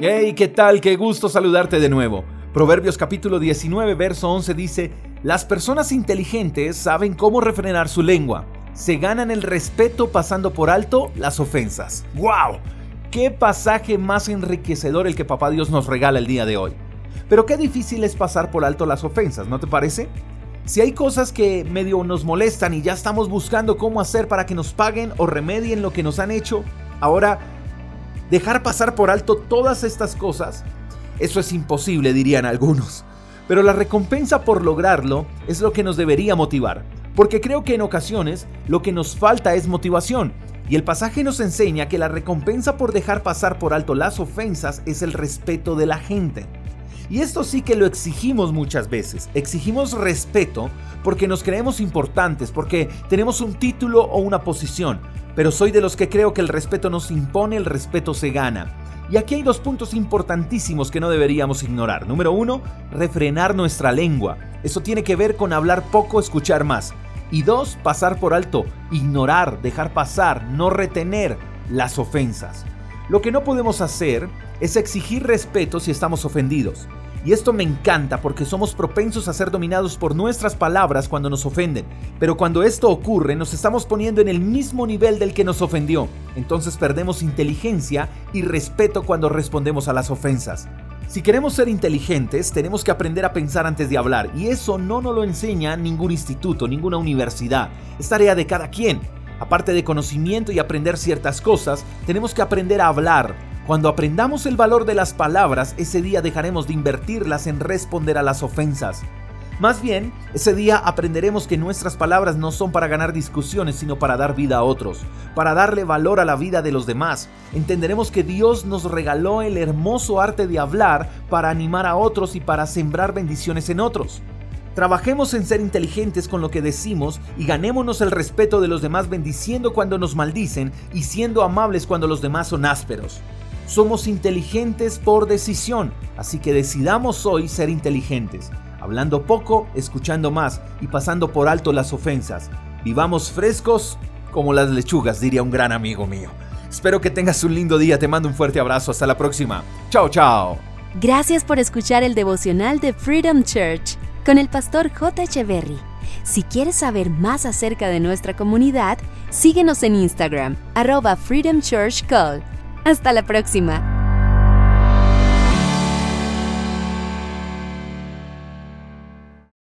Hey, ¿qué tal? Qué gusto saludarte de nuevo. Proverbios capítulo 19, verso 11 dice, Las personas inteligentes saben cómo refrenar su lengua. Se ganan el respeto pasando por alto las ofensas. ¡Wow! ¡Qué pasaje más enriquecedor el que Papá Dios nos regala el día de hoy! Pero qué difícil es pasar por alto las ofensas, ¿no te parece? Si hay cosas que medio nos molestan y ya estamos buscando cómo hacer para que nos paguen o remedien lo que nos han hecho, ahora dejar pasar por alto todas estas cosas, eso es imposible, dirían algunos. Pero la recompensa por lograrlo es lo que nos debería motivar, porque creo que en ocasiones lo que nos falta es motivación. Y el pasaje nos enseña que la recompensa por dejar pasar por alto las ofensas es el respeto de la gente. Y esto sí que lo exigimos muchas veces. Exigimos respeto porque nos creemos importantes, porque tenemos un título o una posición. Pero soy de los que creo que el respeto no se impone, el respeto se gana. Y aquí hay dos puntos importantísimos que no deberíamos ignorar. Número uno, refrenar nuestra lengua. Eso tiene que ver con hablar poco, escuchar más. Y dos, pasar por alto, ignorar, dejar pasar, no retener las ofensas. Lo que no podemos hacer es exigir respeto si estamos ofendidos. Y esto me encanta porque somos propensos a ser dominados por nuestras palabras cuando nos ofenden. Pero cuando esto ocurre nos estamos poniendo en el mismo nivel del que nos ofendió. Entonces perdemos inteligencia y respeto cuando respondemos a las ofensas. Si queremos ser inteligentes, tenemos que aprender a pensar antes de hablar, y eso no nos lo enseña ningún instituto, ninguna universidad. Es tarea de cada quien. Aparte de conocimiento y aprender ciertas cosas, tenemos que aprender a hablar. Cuando aprendamos el valor de las palabras, ese día dejaremos de invertirlas en responder a las ofensas. Más bien, ese día aprenderemos que nuestras palabras no son para ganar discusiones, sino para dar vida a otros, para darle valor a la vida de los demás. Entenderemos que Dios nos regaló el hermoso arte de hablar para animar a otros y para sembrar bendiciones en otros. Trabajemos en ser inteligentes con lo que decimos y ganémonos el respeto de los demás bendiciendo cuando nos maldicen y siendo amables cuando los demás son ásperos. Somos inteligentes por decisión, así que decidamos hoy ser inteligentes, hablando poco, escuchando más y pasando por alto las ofensas. Vivamos frescos como las lechugas, diría un gran amigo mío. Espero que tengas un lindo día, te mando un fuerte abrazo, hasta la próxima. Chao, chao. Gracias por escuchar el devocional de Freedom Church con el pastor J. Echeverry. Si quieres saber más acerca de nuestra comunidad, síguenos en Instagram, arroba Freedom Church Call. Hasta la próxima.